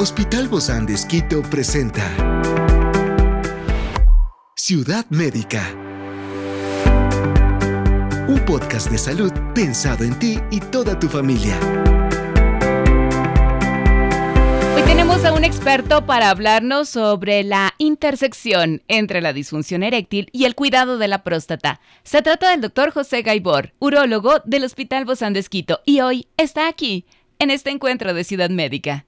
Hospital Bozán de Esquito presenta Ciudad Médica. Un podcast de salud pensado en ti y toda tu familia. Hoy tenemos a un experto para hablarnos sobre la intersección entre la disfunción eréctil y el cuidado de la próstata. Se trata del doctor José Gaibor, urólogo del Hospital Bozán de Esquito, y hoy está aquí, en este encuentro de Ciudad Médica.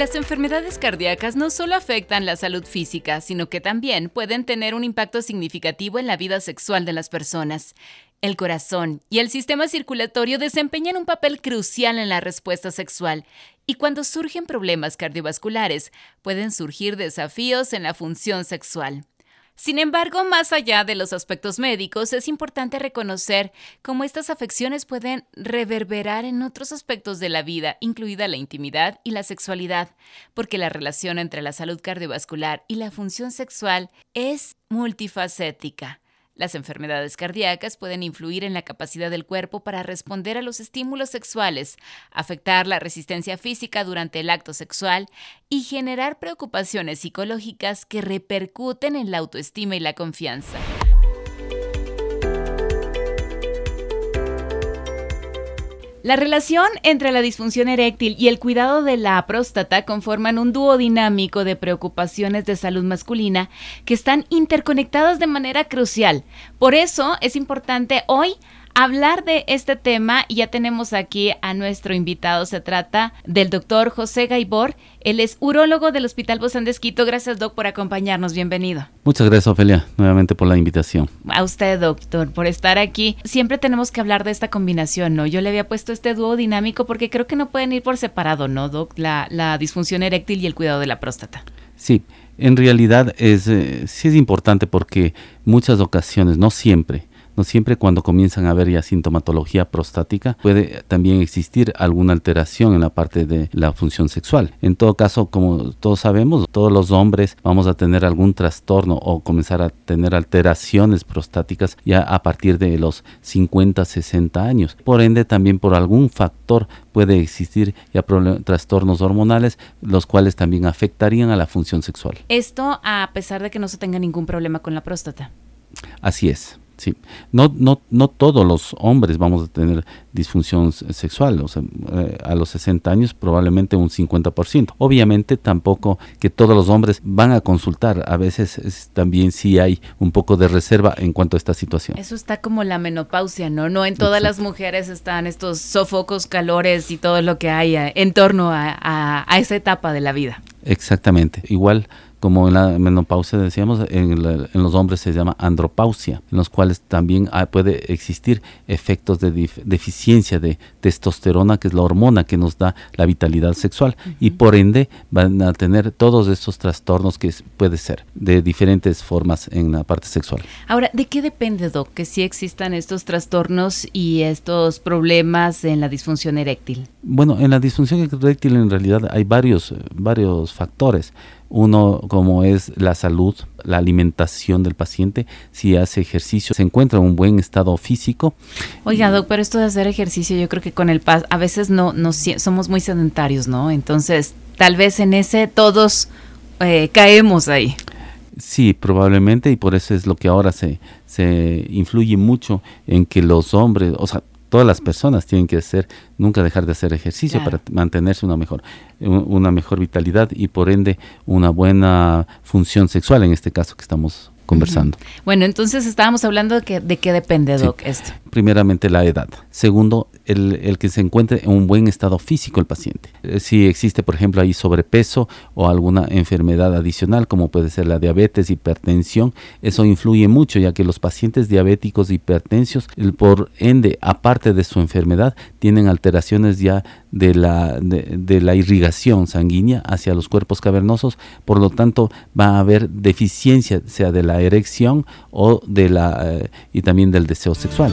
Las enfermedades cardíacas no solo afectan la salud física, sino que también pueden tener un impacto significativo en la vida sexual de las personas. El corazón y el sistema circulatorio desempeñan un papel crucial en la respuesta sexual, y cuando surgen problemas cardiovasculares, pueden surgir desafíos en la función sexual. Sin embargo, más allá de los aspectos médicos, es importante reconocer cómo estas afecciones pueden reverberar en otros aspectos de la vida, incluida la intimidad y la sexualidad, porque la relación entre la salud cardiovascular y la función sexual es multifacética. Las enfermedades cardíacas pueden influir en la capacidad del cuerpo para responder a los estímulos sexuales, afectar la resistencia física durante el acto sexual y generar preocupaciones psicológicas que repercuten en la autoestima y la confianza. La relación entre la disfunción eréctil y el cuidado de la próstata conforman un dúo dinámico de preocupaciones de salud masculina que están interconectadas de manera crucial. Por eso es importante hoy hablar de este tema y ya tenemos aquí a nuestro invitado. Se trata del doctor José Gaibor. Él es urólogo del Hospital Bozán de Esquito. Gracias, doc, por acompañarnos. Bienvenido. Muchas gracias, Ofelia, nuevamente por la invitación. A usted, doctor, por estar aquí. Siempre tenemos que hablar de esta combinación, ¿no? Yo le había puesto este dúo dinámico porque creo que no pueden ir por separado, ¿no, doc? La, la disfunción eréctil y el cuidado de la próstata. Sí, en realidad es, eh, sí es importante porque muchas ocasiones, no siempre, siempre cuando comienzan a haber ya sintomatología prostática puede también existir alguna alteración en la parte de la función sexual. En todo caso, como todos sabemos, todos los hombres vamos a tener algún trastorno o comenzar a tener alteraciones prostáticas ya a partir de los 50, 60 años. Por ende, también por algún factor puede existir ya trastornos hormonales, los cuales también afectarían a la función sexual. Esto a pesar de que no se tenga ningún problema con la próstata. Así es. Sí, no, no, no todos los hombres vamos a tener disfunción sexual, o sea, eh, a los 60 años probablemente un 50%. Obviamente tampoco que todos los hombres van a consultar, a veces también sí hay un poco de reserva en cuanto a esta situación. Eso está como la menopausia, ¿no? No en todas las mujeres están estos sofocos, calores y todo lo que hay eh, en torno a esa etapa de la vida. Exactamente, igual como en la menopausia decíamos, en, los hombres se llama andropausia, en los cuales también puede existir efectos de deficiencia de testosterona, que es la hormona que nos da la vitalidad sexual, y por ende van a tener todos estos trastornos que puede ser de diferentes formas en la parte sexual. Ahora, ¿de qué depende, Doc, que sí existan estos trastornos y estos problemas en la disfunción eréctil? Bueno, en la disfunción eréctil en realidad hay varios, varios factores. Uno como es la salud, la alimentación del paciente, si hace ejercicio, se encuentra en un buen estado físico. Oiga, doc, pero esto de hacer ejercicio, yo creo que con el paso, a veces no, no somos muy sedentarios, ¿no? Entonces, tal vez en ese todos eh, caemos ahí. Sí, probablemente, y por eso es lo que ahora se, se influye mucho en que los hombres, o sea, todas las personas tienen que hacer, nunca dejar de hacer ejercicio para mantenerse una mejor, una mejor vitalidad y por ende una buena función sexual en este caso que estamos conversando. Bueno, entonces estábamos hablando de que, de qué depende, Doc, esto. Primeramente la edad. Segundo, el, que se encuentre en un buen estado físico el paciente. Eh, si existe, por ejemplo, ahí sobrepeso o alguna enfermedad adicional, como puede ser la diabetes, hipertensión, eso influye mucho, ya que los pacientes diabéticos, hipertensios, por ende, aparte de su enfermedad, tienen alteraciones ya de la, de, la irrigación sanguínea hacia los cuerpos cavernosos, por lo tanto va a haber deficiencia, sea de la erección o de la, eh, y también del deseo sexual.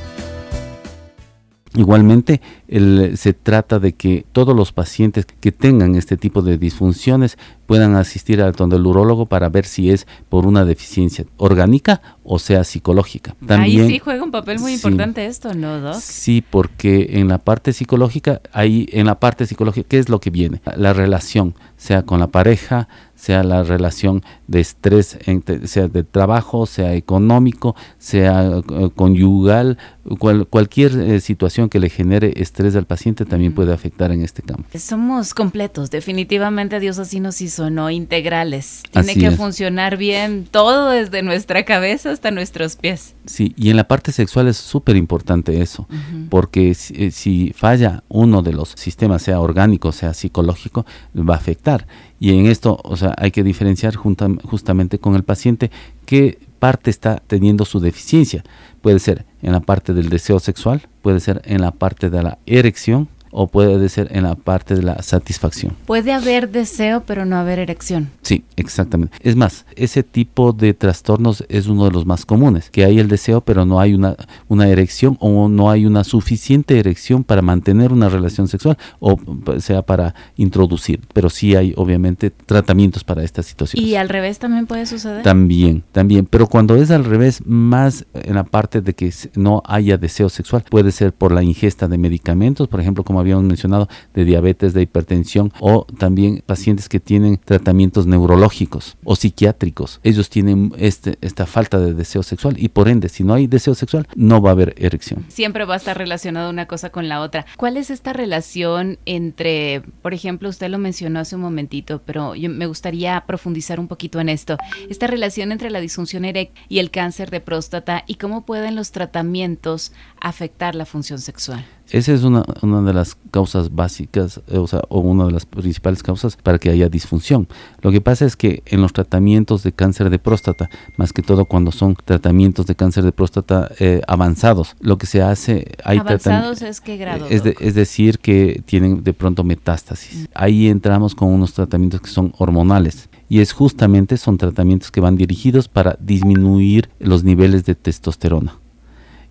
Igualmente, se trata de que todos los pacientes que tengan este tipo de disfunciones puedan asistir al donde el urólogo para ver si es por una deficiencia orgánica o sea psicológica. También, ahí sí juega un papel muy importante esto, ¿no, Doc? Sí, porque en la parte psicológica, ahí en la parte psicológica, ¿qué es lo que viene? La relación, sea con la pareja, sea la relación de estrés, sea de trabajo, sea económico, sea eh, conyugal, cualquier eh, situación que le genere estrés al paciente también puede afectar en este campo. Somos completos, definitivamente Dios así nos hizo, ¿no? Integrales. Tiene que funcionar bien todo desde nuestra cabeza hasta nuestros pies. Sí, y en la parte sexual es súper importante eso, porque si, eh, si falla uno de los sistemas, sea orgánico, sea psicológico, va a afectar. Y en esto, o sea, hay que diferenciar justamente con el paciente qué parte está teniendo su deficiencia. Puede ser en la parte del deseo sexual, puede ser en la parte de la erección, o puede ser en la parte de la satisfacción. Puede haber deseo, pero no haber erección. Sí, exactamente. Es más, ese tipo de trastornos es uno de los más comunes, que hay el deseo, pero no hay una, una erección o no hay una suficiente erección para mantener una relación sexual o sea para introducir. Pero sí hay obviamente tratamientos para esta situación. ¿Y al revés también puede suceder? También, también. Pero cuando es al revés, más en la parte de que no haya deseo sexual, puede ser por la ingesta de medicamentos, por ejemplo, como habíamos mencionado, de diabetes, de hipertensión o también pacientes que tienen tratamientos neurológicos o psiquiátricos. Ellos tienen este, esta falta de deseo sexual y por ende, si no hay deseo sexual, no va a haber erección. Siempre va a estar relacionado una cosa con la otra. ¿Cuál es esta relación entre, por ejemplo, usted lo mencionó hace un momentito, pero yo me gustaría profundizar un poquito en esto, esta relación entre la disfunción eréctil y el cáncer de próstata y cómo pueden los tratamientos afectar la función sexual? Esa es una, una de las causas básicas, eh, o sea, o una de las principales causas para que haya disfunción. Lo que pasa es que en los tratamientos de cáncer de próstata, más que todo cuando son tratamientos de cáncer de próstata eh, avanzados, lo que se hace... Hay ¿Avanzados es grado? Es, es, decir, que tienen de pronto metástasis. Ahí entramos con unos tratamientos que son hormonales y es justamente son tratamientos que van dirigidos para disminuir los niveles de testosterona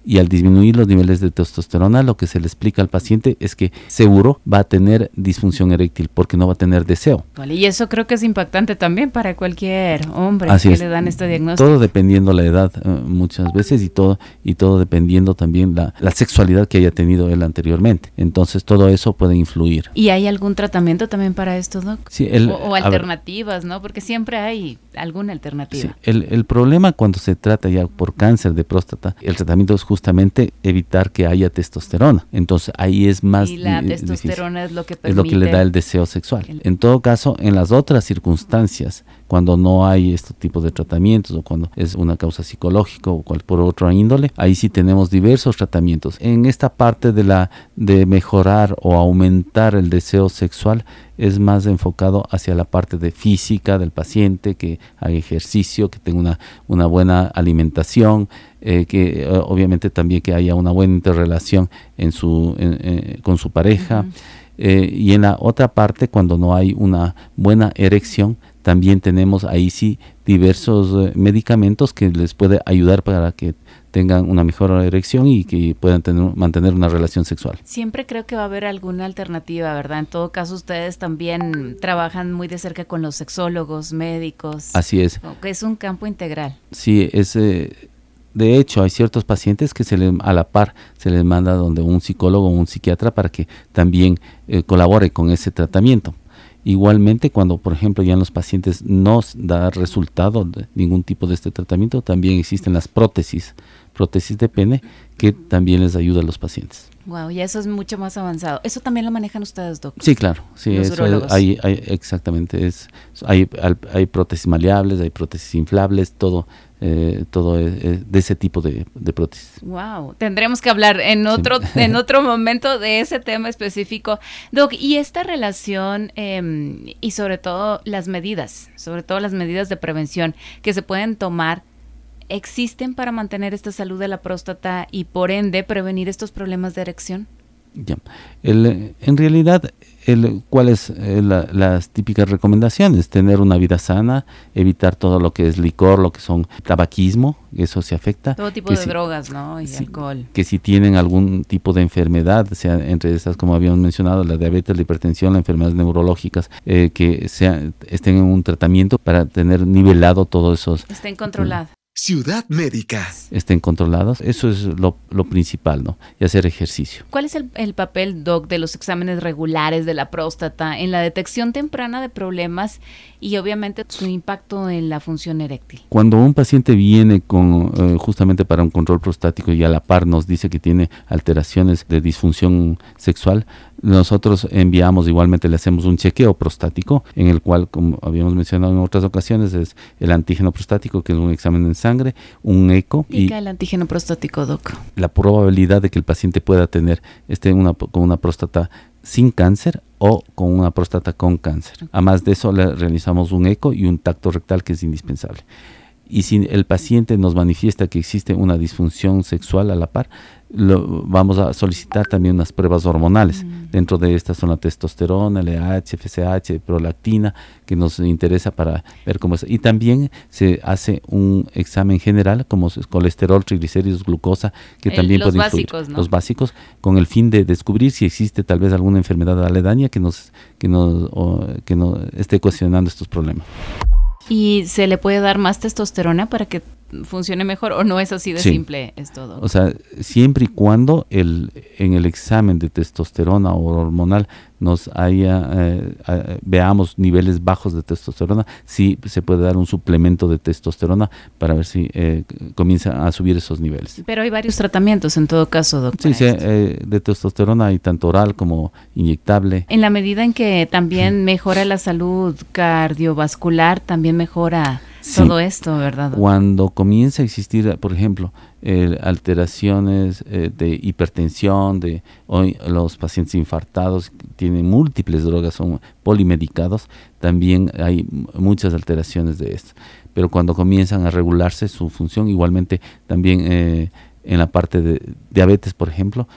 y al disminuir los niveles de testosterona lo que se le explica al paciente es que seguro va a tener disfunción eréctil porque no va a tener deseo. y eso creo que es impactante también para cualquier hombre que le dan este diagnóstico. Todo dependiendo la edad eh, muchas veces y todo y todo dependiendo también la, la sexualidad que haya tenido él anteriormente. Entonces todo eso puede influir. ¿Y hay algún tratamiento también para esto, Doc? Sí, o, alternativas, ¿no? Porque siempre hay alguna alternativa. Sí, el, el problema cuando se trata ya por cáncer de próstata, el tratamiento es justamente evitar que haya testosterona. Entonces ahí es más... Y la testosterona es lo que Es lo que le da el deseo sexual. En todo caso, en las otras circunstancias, cuando no hay este tipo de tratamientos o cuando es una causa psicológica o cual por otra índole, ahí sí tenemos diversos tratamientos. En esta parte de la de mejorar o aumentar el deseo sexual es más enfocado hacia la parte de física del paciente, que haga ejercicio, que tenga una, una buena alimentación, eh, que eh, obviamente también que haya una buena interrelación en su, con su pareja. Eh, y en la otra parte, cuando no hay una buena erección, también tenemos ahí sí diversos medicamentos que les puede ayudar para que tengan una mejor erección y que puedan tener, mantener una relación sexual. Siempre creo que va a haber alguna alternativa, ¿verdad? En todo caso, ustedes también trabajan muy de cerca con los sexólogos, médicos. Así es. Es un campo integral. Sí, es, eh, de hecho, hay ciertos pacientes que se les, a la par se les manda donde un psicólogo o un psiquiatra para que también eh, colabore con ese tratamiento. Igualmente, cuando por ejemplo ya en los pacientes no da resultado de ningún tipo de este tratamiento, también existen las prótesis, prótesis de pene, que también les ayuda a los pacientes. Wow, ya eso es mucho más avanzado. ¿Eso también lo manejan ustedes, doctor? Sí, claro. Sí, eso hay, hay, exactamente. Es, hay, hay prótesis maleables, hay prótesis inflables, todo eh, todo e, e, de ese tipo de, prótesis. Wow, tendremos que hablar en otro en otro momento de ese tema específico, Doc. Y esta relación em, y sobre todo las medidas, sobre todo las medidas de prevención que se pueden tomar existen para mantener esta salud de la próstata y por ende prevenir estos problemas de erección. Ya. en realidad el, cuáles eh, las típicas recomendaciones, tener una vida sana, evitar todo lo que es licor, lo que son tabaquismo, eso se afecta. Todo tipo de drogas, ¿no? Y alcohol. Que si tienen algún tipo de enfermedad, sea entre esas como habíamos mencionado, la diabetes, la hipertensión, las enfermedades neurológicas, eh, que sea, estén en un tratamiento para tener nivelado todos esos. Estén controlados. Ciudad Médica. Estén controlados, eso es lo, principal, ¿no? Y hacer ejercicio. ¿Cuál es el, el, papel, Doc, de los exámenes regulares de la próstata en la detección temprana de problemas y obviamente su impacto en la función eréctil? Cuando un paciente viene con eh, justamente para un control prostático y a la par nos dice que tiene alteraciones de disfunción sexual, nosotros enviamos igualmente, le hacemos un chequeo prostático, en el cual, como habíamos mencionado en otras ocasiones, es el antígeno prostático, que es un examen en sangre, un eco. ¿Y, el antígeno prostático, Doc? La probabilidad de que el paciente pueda tener este, una, con una próstata sin cáncer o con una próstata con cáncer. Además de eso, le realizamos un eco y un tacto rectal que es indispensable. Y si el paciente nos manifiesta que existe una disfunción sexual a la par, lo, vamos a solicitar también unas pruebas hormonales. Mm. Dentro de estas son la testosterona, LH, FSH, prolactina, que nos interesa para ver cómo es. Y también se hace un examen general, como es colesterol, triglicéridos, glucosa, que también los puede básicos, Los básicos, con el fin de descubrir si existe tal vez alguna enfermedad aledaña que nos, que nos, que nos esté cuestionando estos problemas. ¿Y se le puede dar más testosterona para que funcione mejor o no es así de simple es todo. O sea, siempre y cuando el, en el examen de testosterona o hormonal nos haya, eh, veamos niveles bajos de testosterona, sí se puede dar un suplemento de testosterona para ver si eh, comienza a subir esos niveles. Pero hay varios tratamientos en todo caso, doctor. Sí, sí eh, de testosterona hay tanto oral como inyectable. En la medida en que también mejora la salud cardiovascular, también mejora todo esto, ¿verdad? Cuando comienza a existir, por ejemplo, alteraciones eh, de hipertensión, de hoy los pacientes infartados tienen múltiples drogas, son polimedicados, también hay muchas alteraciones de esto. Pero cuando comienzan a regularse su función, igualmente también eh, en la parte de diabetes, por ejemplo,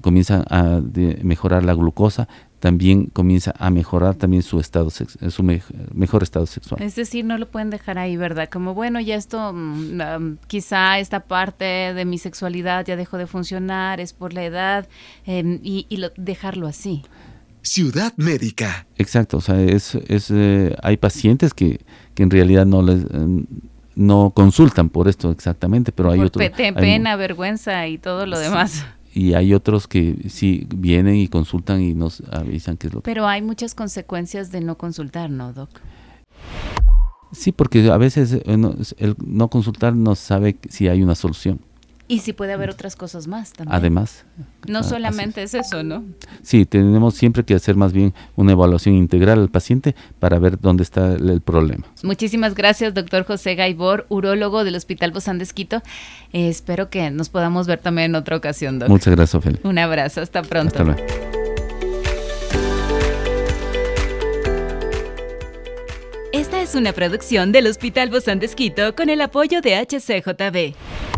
comienzan a mejorar la glucosa, también comienza a mejorar también su estado su mejor estado sexual. Es decir, no lo pueden dejar ahí, ¿verdad? Como bueno, ya esto mm, quizá esta parte de mi sexualidad ya dejó de funcionar, es por la edad em, y, dejarlo así. Ciudad médica. Exacto, o sea, es, es eh, hay pacientes que, que en realidad no les no consultan por esto exactamente, pero hay otros. Pena, vergüenza y todo lo demás y hay otros que sí vienen y consultan y nos avisan qué es lo que... Pero hay muchas consecuencias de no consultar, ¿no, Doc? Sí, porque a veces eh, el no consultar no sabe si hay una solución. Y si puede haber otras cosas más también. Además. No solamente es eso, ¿no? Sí, tenemos siempre que hacer más bien una evaluación integral al paciente para ver dónde está el, problema. Muchísimas gracias, doctor José Gaibor, urólogo del Hospital Bozán de Esquito. Eh, espero que nos podamos ver también en otra ocasión, doctor. Muchas gracias, Ophelia. Un abrazo, hasta pronto. Hasta luego. Esta es una producción del Hospital Bozán de Esquito con el apoyo de HCJB.